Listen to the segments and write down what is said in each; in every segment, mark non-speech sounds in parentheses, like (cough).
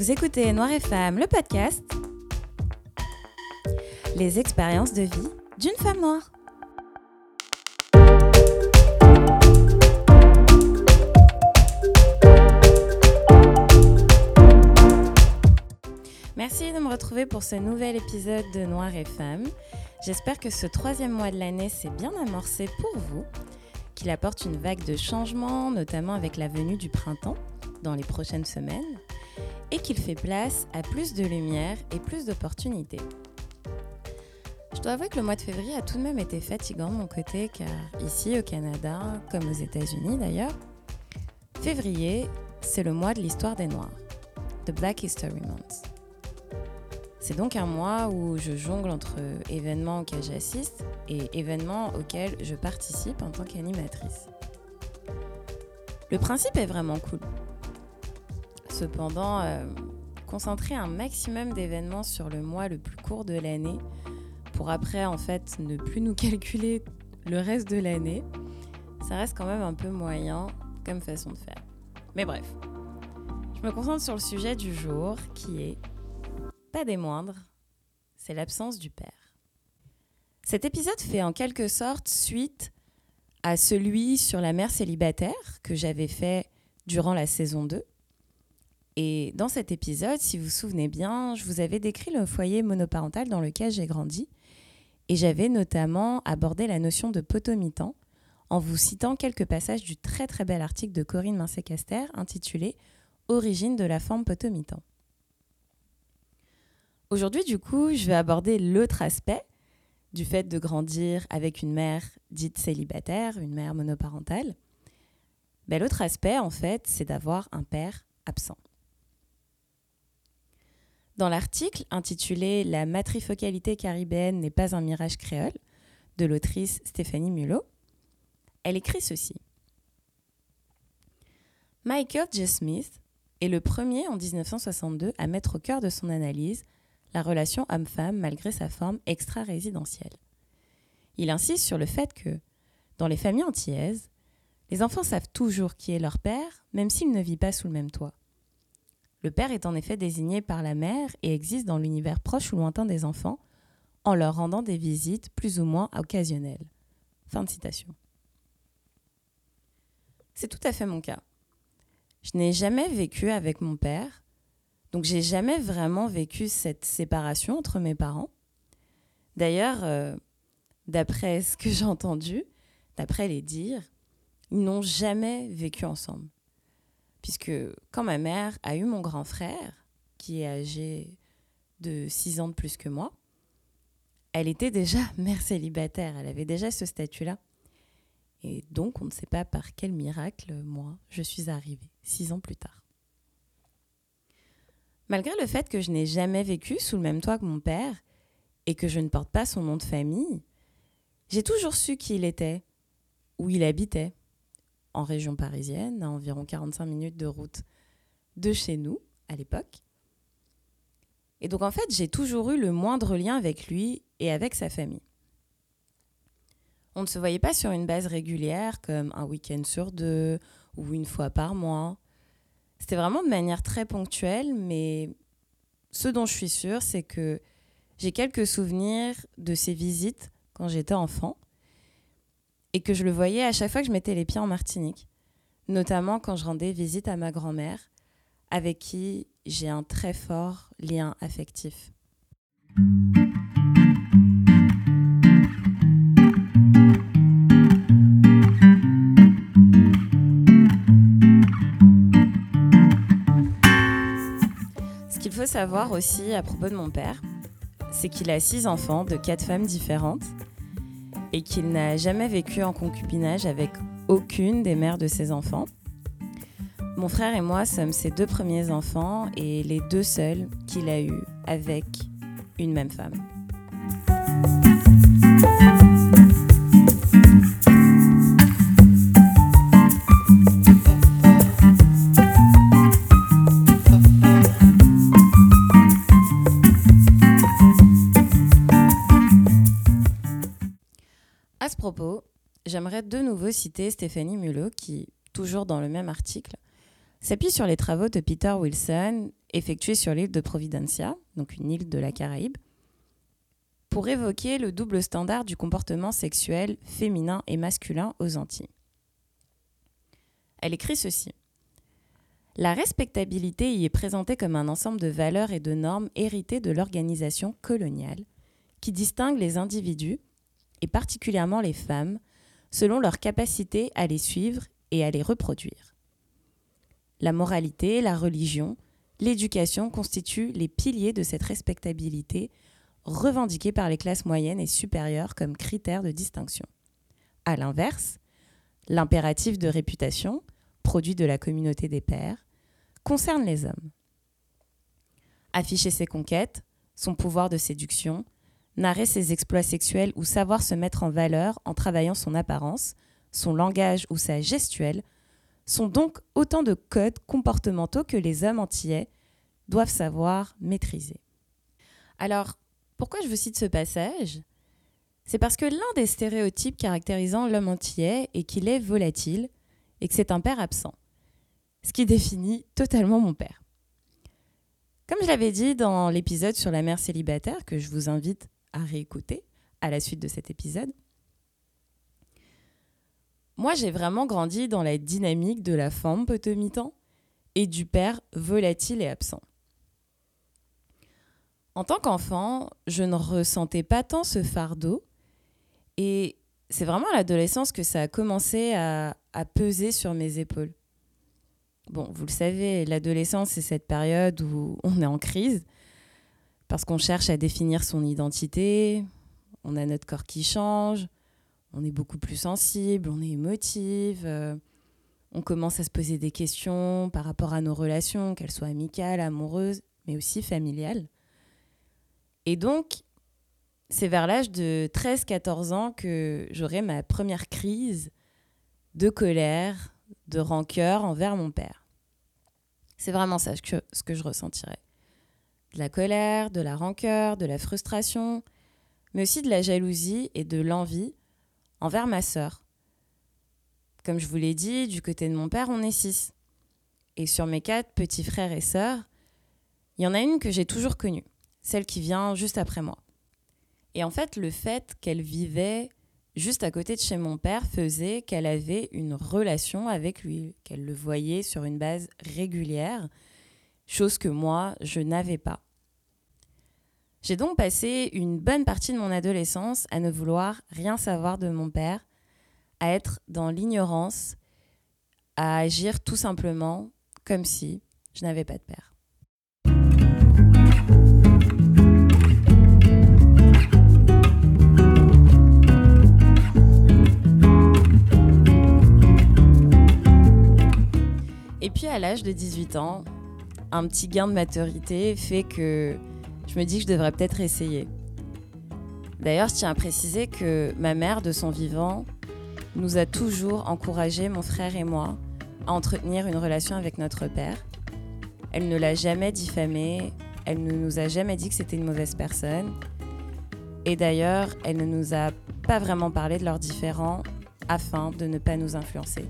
Vous écoutez Noir et Femme, le podcast. Les expériences de vie d'une femme noire. Merci de me retrouver pour ce nouvel épisode de Noir et Femme. J'espère que ce troisième mois de l'année s'est bien amorcé pour vous, qu'il apporte une vague de changements, notamment avec la venue du printemps dans les prochaines semaines, et qu'il fait place à plus de lumière et plus d'opportunités. Je dois avouer que le mois de février a tout de même été fatigant de mon côté, car ici au Canada, comme aux États-Unis d'ailleurs, février, c'est le mois de l'histoire des Noirs, The Black History Month. C'est donc un mois où je jongle entre événements auxquels j'assiste et événements auxquels je participe en tant qu'animatrice. Le principe est vraiment cool. Cependant, euh, concentrer un maximum d'événements sur le mois le plus court de l'année pour après en fait ne plus nous (laughs) calculer le reste de l'année, ça reste quand même un peu moyen comme façon de faire. Mais bref, je me concentre sur le sujet du jour qui est pas des moindres, c'est l'absence du père. Cet épisode fait en quelque sorte suite à celui sur la mère célibataire que j'avais fait durant la saison 2. Et dans cet épisode, si vous vous souvenez bien, je vous avais décrit le foyer monoparental dans lequel j'ai grandi. Et j'avais notamment abordé la notion de potomitan en vous citant quelques passages du très très bel article de Corinne Mincé-Caster intitulé Origine de la forme potomitan. Aujourd'hui, du coup, je vais aborder l'autre aspect du fait de grandir avec une mère dite célibataire, une mère monoparentale. Ben, l'autre aspect, en fait, c'est d'avoir un père absent. Dans l'article intitulé La matrifocalité caribéenne n'est pas un mirage créole de l'autrice Stéphanie Mulot, elle écrit ceci. Michael J. Smith est le premier en 1962 à mettre au cœur de son analyse la relation homme-femme malgré sa forme extra-résidentielle. Il insiste sur le fait que, dans les familles antillaises, les enfants savent toujours qui est leur père, même s'il ne vit pas sous le même toit. Le père est en effet désigné par la mère et existe dans l'univers proche ou lointain des enfants, en leur rendant des visites plus ou moins occasionnelles. Fin de citation. C'est tout à fait mon cas. Je n'ai jamais vécu avec mon père, donc j'ai jamais vraiment vécu cette séparation entre mes parents. D'ailleurs, euh, d'après ce que j'ai entendu, d'après les dires, ils n'ont jamais vécu ensemble. Puisque quand ma mère a eu mon grand frère, qui est âgé de 6 ans de plus que moi, elle était déjà (laughs) mère célibataire, elle avait déjà ce statut-là. Et donc, on ne sait pas par quel miracle, moi, je suis arrivée, six ans plus tard. Malgré le fait que je n'ai jamais vécu sous le même toit que mon père et que je ne porte pas son nom de famille, j'ai toujours su qui il était, où il habitait, en région parisienne, à environ 45 minutes de route de chez nous à l'époque. Et donc en fait, j'ai toujours eu le moindre lien avec lui et avec sa famille. On ne se voyait pas sur une base régulière comme un week-end sur deux ou une fois par mois. C'était vraiment de manière très ponctuelle, mais ce dont je suis sûre, c'est que j'ai quelques souvenirs de ces visites quand j'étais enfant et que je le voyais à chaque fois que je mettais les pieds en Martinique, notamment quand je rendais visite à ma grand-mère, avec qui j'ai un très fort lien affectif. faut savoir aussi à propos de mon père, c'est qu'il a six enfants de quatre femmes différentes et qu'il n'a jamais vécu en concubinage avec aucune des mères de ses enfants. Mon frère et moi sommes ses deux premiers enfants et les deux seuls qu'il a eus avec une même femme. Propos, j'aimerais de nouveau citer Stéphanie Mulot qui, toujours dans le même article, s'appuie sur les travaux de Peter Wilson effectué sur l'île de Providencia, donc une île de la Caraïbe, pour évoquer le double standard du comportement sexuel féminin et masculin aux Antilles. Elle écrit ceci. La respectabilité y est présentée comme un ensemble de valeurs et de normes héritées de l'organisation coloniale qui distinguent les individus, et particulièrement les femmes, selon leur capacité à les suivre et à les reproduire. La moralité, la religion, l'éducation constituent les piliers de cette respectabilité revendiquée par les classes moyennes et supérieures comme critère de distinction. A l'inverse, l'impératif de réputation, produit de la communauté des pères, concerne les hommes. Afficher ses conquêtes, son pouvoir de séduction, narrer ses exploits sexuels ou savoir se mettre en valeur en travaillant son apparence, son langage ou sa gestuelle sont donc autant de codes comportementaux que les hommes antillais doivent savoir maîtriser. Alors, pourquoi je vous cite ce passage? C'est parce que l'un des stéréotypes caractérisant l'homme antillais est qu'il est volatile et que c'est un père absent, ce qui définit totalement mon père. Comme je l'avais dit dans l'épisode sur la mère célibataire, que je vous invite à réécouter à la suite de cet épisode, moi, j'ai vraiment grandi dans la dynamique de la femme potomitan et du père volatile et absent. En tant qu'enfant, je ne ressentais pas tant ce fardeau et c'est vraiment à l'adolescence que ça a commencé à, à, peser sur mes épaules. Bon, vous le savez, l'adolescence, c'est cette période où on est en crise parce qu'on cherche à définir son identité, on a notre corps qui change, on est beaucoup plus sensible, on est émotive, euh, on commence à se poser des questions par rapport à nos relations, qu'elles soient amicales, amoureuses, mais aussi familiales. Et donc, c'est vers l'âge de 13-14 ans que j'aurai ma première crise de colère, de rancœur envers mon père. C'est vraiment ça ce que je ressentirais. De la colère, de la rancœur, de la frustration, mais aussi de la jalousie et de l'envie envers ma sœur. Comme je vous l'ai dit, du côté de mon père, on est six. Et sur mes quatre petits frères et sœurs, il y en a une que j'ai toujours connue, celle qui vient juste après moi. Et en fait, le fait qu'elle vivait juste à côté de chez mon père faisait qu'elle avait une relation avec lui, qu'elle le voyait sur une base régulière, chose que moi, je n'avais pas. J'ai donc passé une bonne partie de mon adolescence à ne vouloir rien savoir de mon père, à être dans l'ignorance, à agir tout simplement comme si je n'avais pas de père. Et puis à l'âge de 18 ans, un petit gain de maturité fait que je me dis que je devrais peut-être essayer. D'ailleurs, je tiens à préciser que ma mère, de son vivant, nous a toujours encouragé, mon frère et moi, à entretenir une relation avec notre père. Elle ne l'a jamais diffamé, elle ne nous a jamais dit que c'était une mauvaise personne. Et d'ailleurs, elle ne nous a pas vraiment parlé de leurs différends afin de ne pas nous influencer.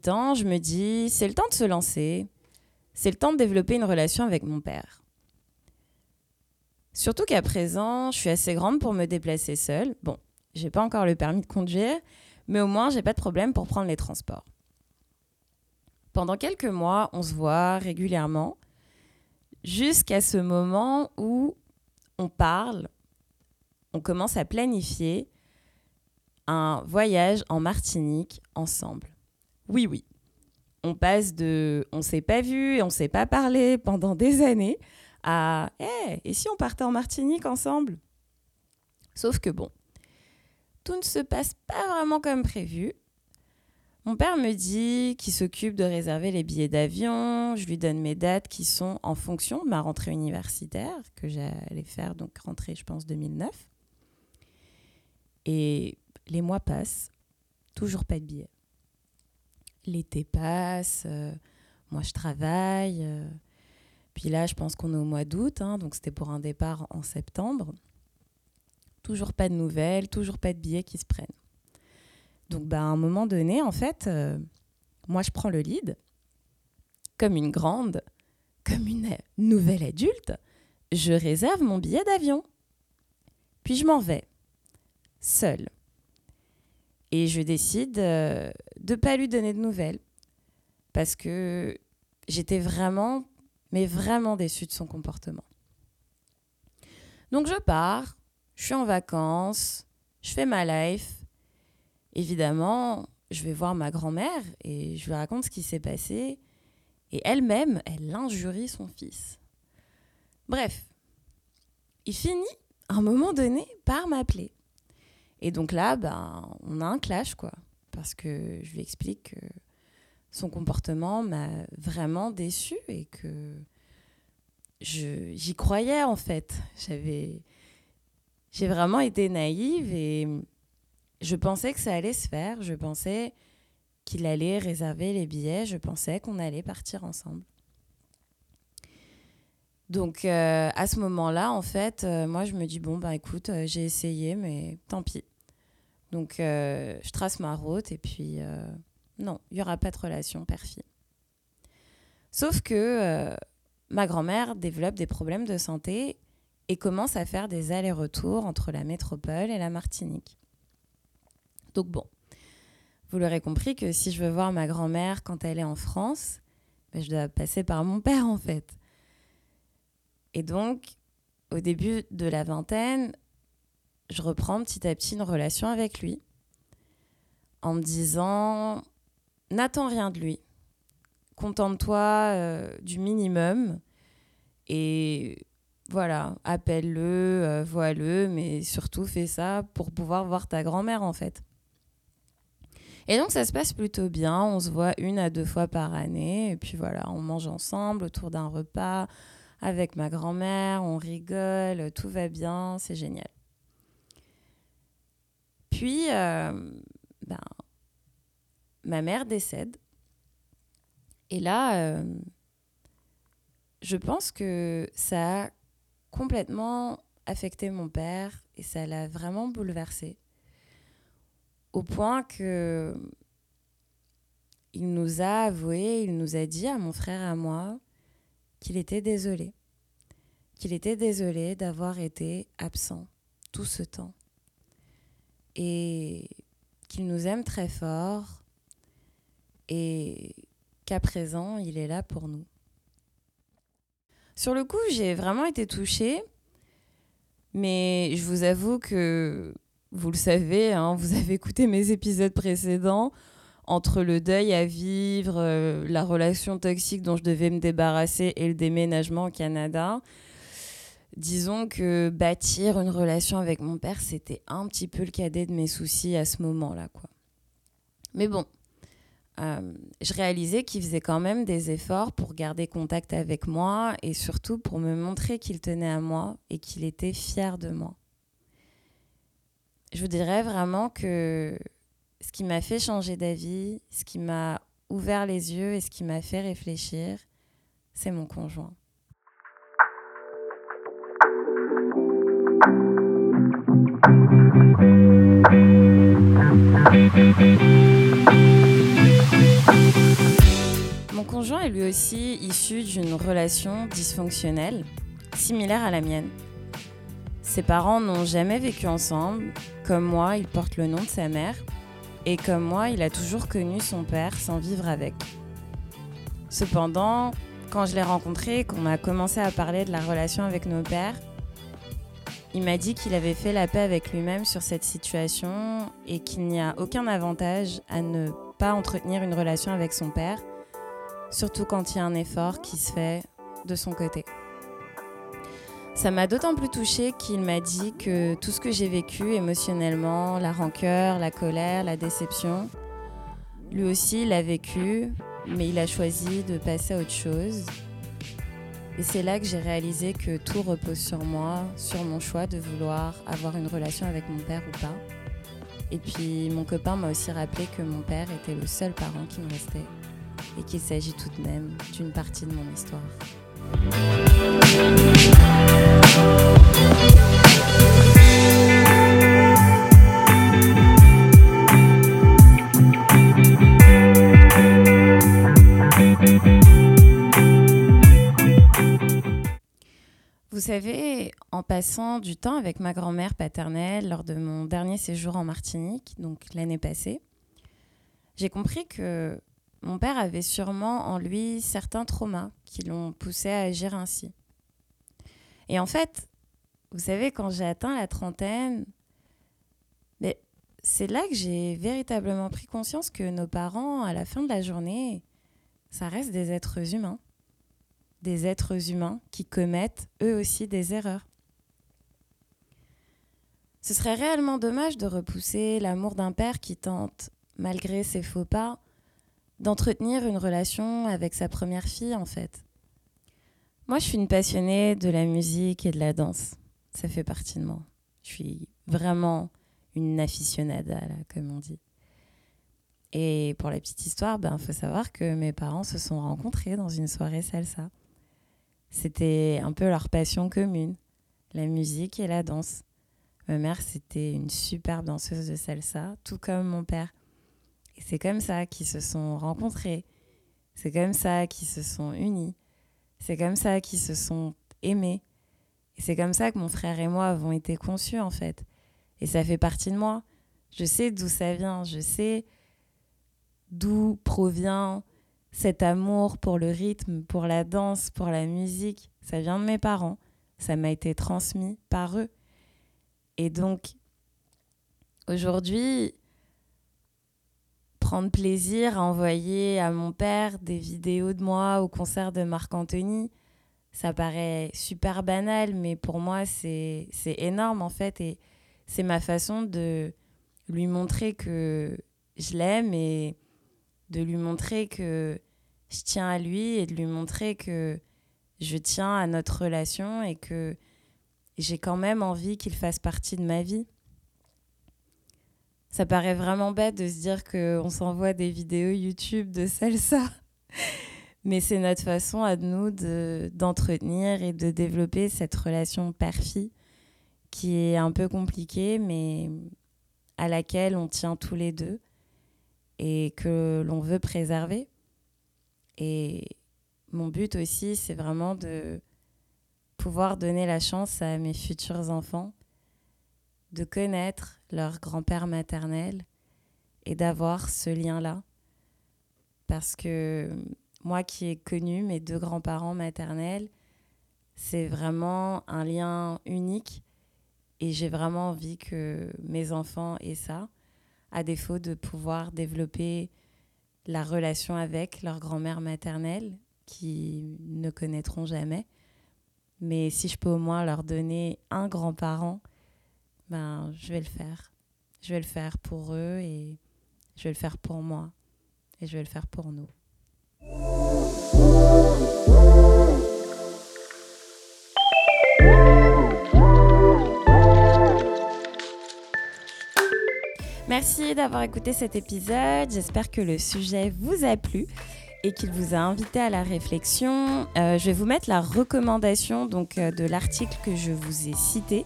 18 ans, je me dis, c'est le temps de se lancer, c'est le temps de développer une relation avec mon père. Surtout qu'à présent, je suis assez grande pour me déplacer seule. Bon, j'ai pas encore le permis de conduire, mais au moins j'ai pas de problème pour prendre les transports. Pendant quelques mois, on se voit régulièrement, jusqu'à ce moment où on parle, on commence à planifier un voyage en Martinique ensemble. Oui, oui. On passe de on s'est pas vu et on s'est pas parlé pendant des années à Eh, et si on partait en Martinique ensemble? Sauf que bon, tout ne se passe pas vraiment comme prévu. Mon père me dit qu'il s'occupe de réserver les billets d'avion. Je lui donne mes dates qui sont en fonction de ma rentrée universitaire, que j'allais faire, donc rentrée, je pense, 2009. Et les mois passent, toujours pas de billets. L'été passe, euh, moi je travaille. euh, puis là, je pense qu'on est au mois d'août, hein, donc c'était pour un départ en septembre. Toujours pas de nouvelles, toujours pas de billets qui se prennent. Donc, bah, à un moment donné, en fait, euh, moi, je prends le lead, comme une grande, comme une nouvelle adulte, je réserve mon billet d'avion. Puis je m'en vais, seule. Et je décide de pas lui donner de nouvelles, parce que j'étais vraiment, mais vraiment déçue de son comportement. Donc je pars, je suis en vacances, je fais ma life. Évidemment, je vais voir ma grand-mère et je lui raconte ce qui s'est passé. Et elle-même, elle injurie son fils. Bref, il finit à un moment donné par m'appeler. Et donc là, ben, on a un clash, quoi. Parce que je lui explique que son comportement m'a vraiment déçue et que j'y croyais, en fait. J'ai vraiment été naïve et je pensais que ça allait se faire. Je pensais qu'il allait réserver les billets. Je pensais qu'on allait partir ensemble. Donc euh, à ce moment-là, en fait, euh, moi je me dis bon bah écoute, euh, j'ai essayé, mais tant pis. Donc euh, je trace ma route et puis euh, non, il y aura pas de relation père-fille. Sauf que euh, ma grand-mère développe des problèmes de santé et commence à faire des allers-retours entre la métropole et la Martinique. Donc bon, vous l'aurez compris que si je veux voir ma grand-mère quand elle est en France, ben, je dois passer par mon père en fait. Et donc, au début de la vingtaine, je reprends petit à petit une relation avec lui en me disant n'attends rien de lui. Contente-toi euh, du minimum et voilà, appelle-le, euh, vois-le, mais surtout fais ça pour pouvoir voir ta grand-mère en fait. Et donc ça se passe plutôt bien, on se voit une à deux fois par année, et puis voilà, on mange ensemble autour d'un repas avec ma grand-mère, on rigole, tout va bien, c'est génial. Puis, euh, ben, ma mère décède. Et là, euh, je pense que ça a complètement affecté mon père et ça l'a vraiment bouleversé. Au point que il nous a avoué, il nous a dit à mon frère et à moi qu'il était désolé. Qu'il était désolé d'avoir été absent tout ce temps. Et qu'il nous aime très fort et qu'à présent, il est là pour nous. Sur le coup, j'ai vraiment été touchée, mais je vous avoue que vous le savez, hein, vous avez écouté mes épisodes précédents, entre le deuil à vivre, euh, la relation toxique dont je devais me débarrasser et le déménagement au Canada. Disons que bâtir une relation avec mon père, c'était un petit peu le cadet de mes soucis à ce moment-là. Quoi. Mais bon, euh, je réalisais qu'il faisait quand même des efforts pour garder contact avec moi et surtout pour me montrer qu'il tenait à moi et qu'il était fier de moi. Je vous dirais vraiment que ce qui m'a fait changer d'avis, ce qui m'a ouvert les yeux et ce qui m'a fait réfléchir, c'est mon conjoint. Mon conjoint est lui aussi issu d'une relation dysfonctionnelle, similaire à la mienne. Ses parents n'ont jamais vécu ensemble. Comme moi, il porte le nom de sa mère. Et comme moi, il a toujours connu son père sans vivre avec. Cependant, quand je l'ai rencontré qu'on a commencé à parler de la relation avec nos pères, il m'a dit qu'il avait fait la paix avec lui-même sur cette situation et qu'il n'y a aucun avantage à ne pas entretenir une relation avec son père, surtout quand il y a un effort qui se fait de son côté. Ça m'a d'autant plus touchée qu'il m'a dit que tout ce que j'ai vécu émotionnellement, la rancœur, la colère, la déception, lui aussi l'a vécu, mais il a choisi de passer à autre chose. Et c'est là que j'ai réalisé que tout repose sur moi, sur mon choix de vouloir avoir une relation avec mon père ou pas. Et puis mon copain m'a aussi rappelé que mon père était le seul parent qui me restait et qu'il s'agit tout de même d'une partie de mon histoire. Vous savez, en passant du temps avec ma grand-mère paternelle lors de mon dernier séjour en Martinique, donc l'année passée, j'ai compris que mon père avait sûrement en lui certains traumas qui l'ont poussé à agir ainsi. Et en fait, vous savez, quand j'ai atteint la trentaine, c'est là que j'ai véritablement pris conscience que nos parents, à la fin de la journée, ça reste des êtres humains. Des êtres humains qui commettent eux aussi des erreurs. Ce serait réellement dommage de repousser l'amour d'un père qui tente, malgré ses faux pas, d'entretenir une relation avec sa première fille, en fait. Moi, je suis une passionnée de la musique et de la danse. Ça fait partie de moi. Je suis vraiment une aficionada, comme on dit. Et pour la petite histoire, il ben, faut savoir que mes parents se sont rencontrés dans une soirée salsa. C'était un peu leur passion commune, la musique et la danse. Ma mère, c'était une superbe danseuse de salsa, tout comme mon père c'est comme ça qu'ils se sont rencontrés. C'est comme ça qu'ils se sont unis. C'est comme ça qu'ils se sont aimés. Et c'est comme ça que mon frère et moi avons été conçus, en fait. Et ça fait partie de moi. Je sais d'où ça vient. Je sais d'où provient cet amour pour le rythme, pour la danse, pour la musique. Ça vient de mes parents. Ça m'a été transmis par eux. Et donc, aujourd'hui, prendre plaisir à envoyer à mon père des vidéos de moi au concert de Marc Anthony. Ça paraît super banal, mais pour moi, c'est énorme en fait. Et c'est ma façon de lui montrer que je l'aime et de lui montrer que je tiens à lui et de lui montrer que je tiens à notre relation et que j'ai quand même envie qu'il fasse partie de ma vie ça paraît vraiment bête de se dire qu'on s'envoie des vidéos YouTube de salsa. (laughs) Mais c'est notre façon à nous d'entretenir et de développer cette relation père-fille qui est un peu compliquée, mais à laquelle on tient tous les deux et que l'on veut préserver. Et mon but aussi, c'est vraiment de pouvoir donner la chance à mes futurs enfants de connaître leur grand-père maternel et d'avoir ce lien-là. Parce que moi qui ai connu mes deux grands-parents maternels, c'est vraiment un lien unique et j'ai vraiment envie que mes enfants aient ça, à défaut de pouvoir développer la relation avec leur grand-mère maternelle qui ne connaîtront jamais. Mais si je peux au moins leur donner un grand-parent ben, je vais le faire. Je vais le faire pour eux et je vais le faire pour moi et je vais le faire pour nous. D'avoir écouté cet épisode. J'espère que le sujet vous a plu et qu'il vous a invité à la réflexion. Euh, je vais vous mettre la recommandation donc, euh, de l'article que je vous ai cité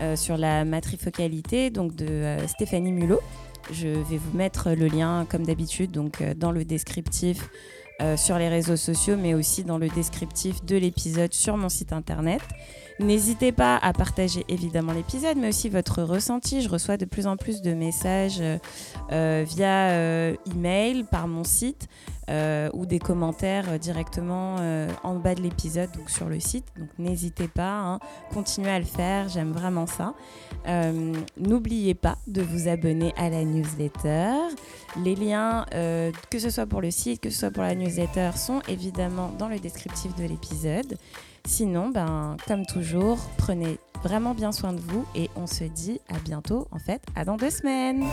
euh, sur la matrifocalité donc de Stéphanie Mulot. Je vais vous mettre le lien comme d'habitude donc dans le descriptif sur les réseaux sociaux mais aussi dans le descriptif de l'épisode sur mon site internet. N'hésitez pas à partager évidemment l'épisode, mais aussi votre ressenti. Je reçois de plus en plus de messages via email par mon site. Euh, ou des commentaires euh, directement euh, en bas de l'épisode, donc sur le site. Donc n'hésitez pas, hein, continuez à le faire, j'aime vraiment ça. N'oubliez pas de vous abonner à la newsletter. Les liens, que ce soit pour le site, que ce soit pour la newsletter, sont évidemment dans le descriptif de l'épisode. Sinon, ben, comme toujours, prenez vraiment bien soin de vous et on se dit à bientôt, en fait, à dans deux semaines.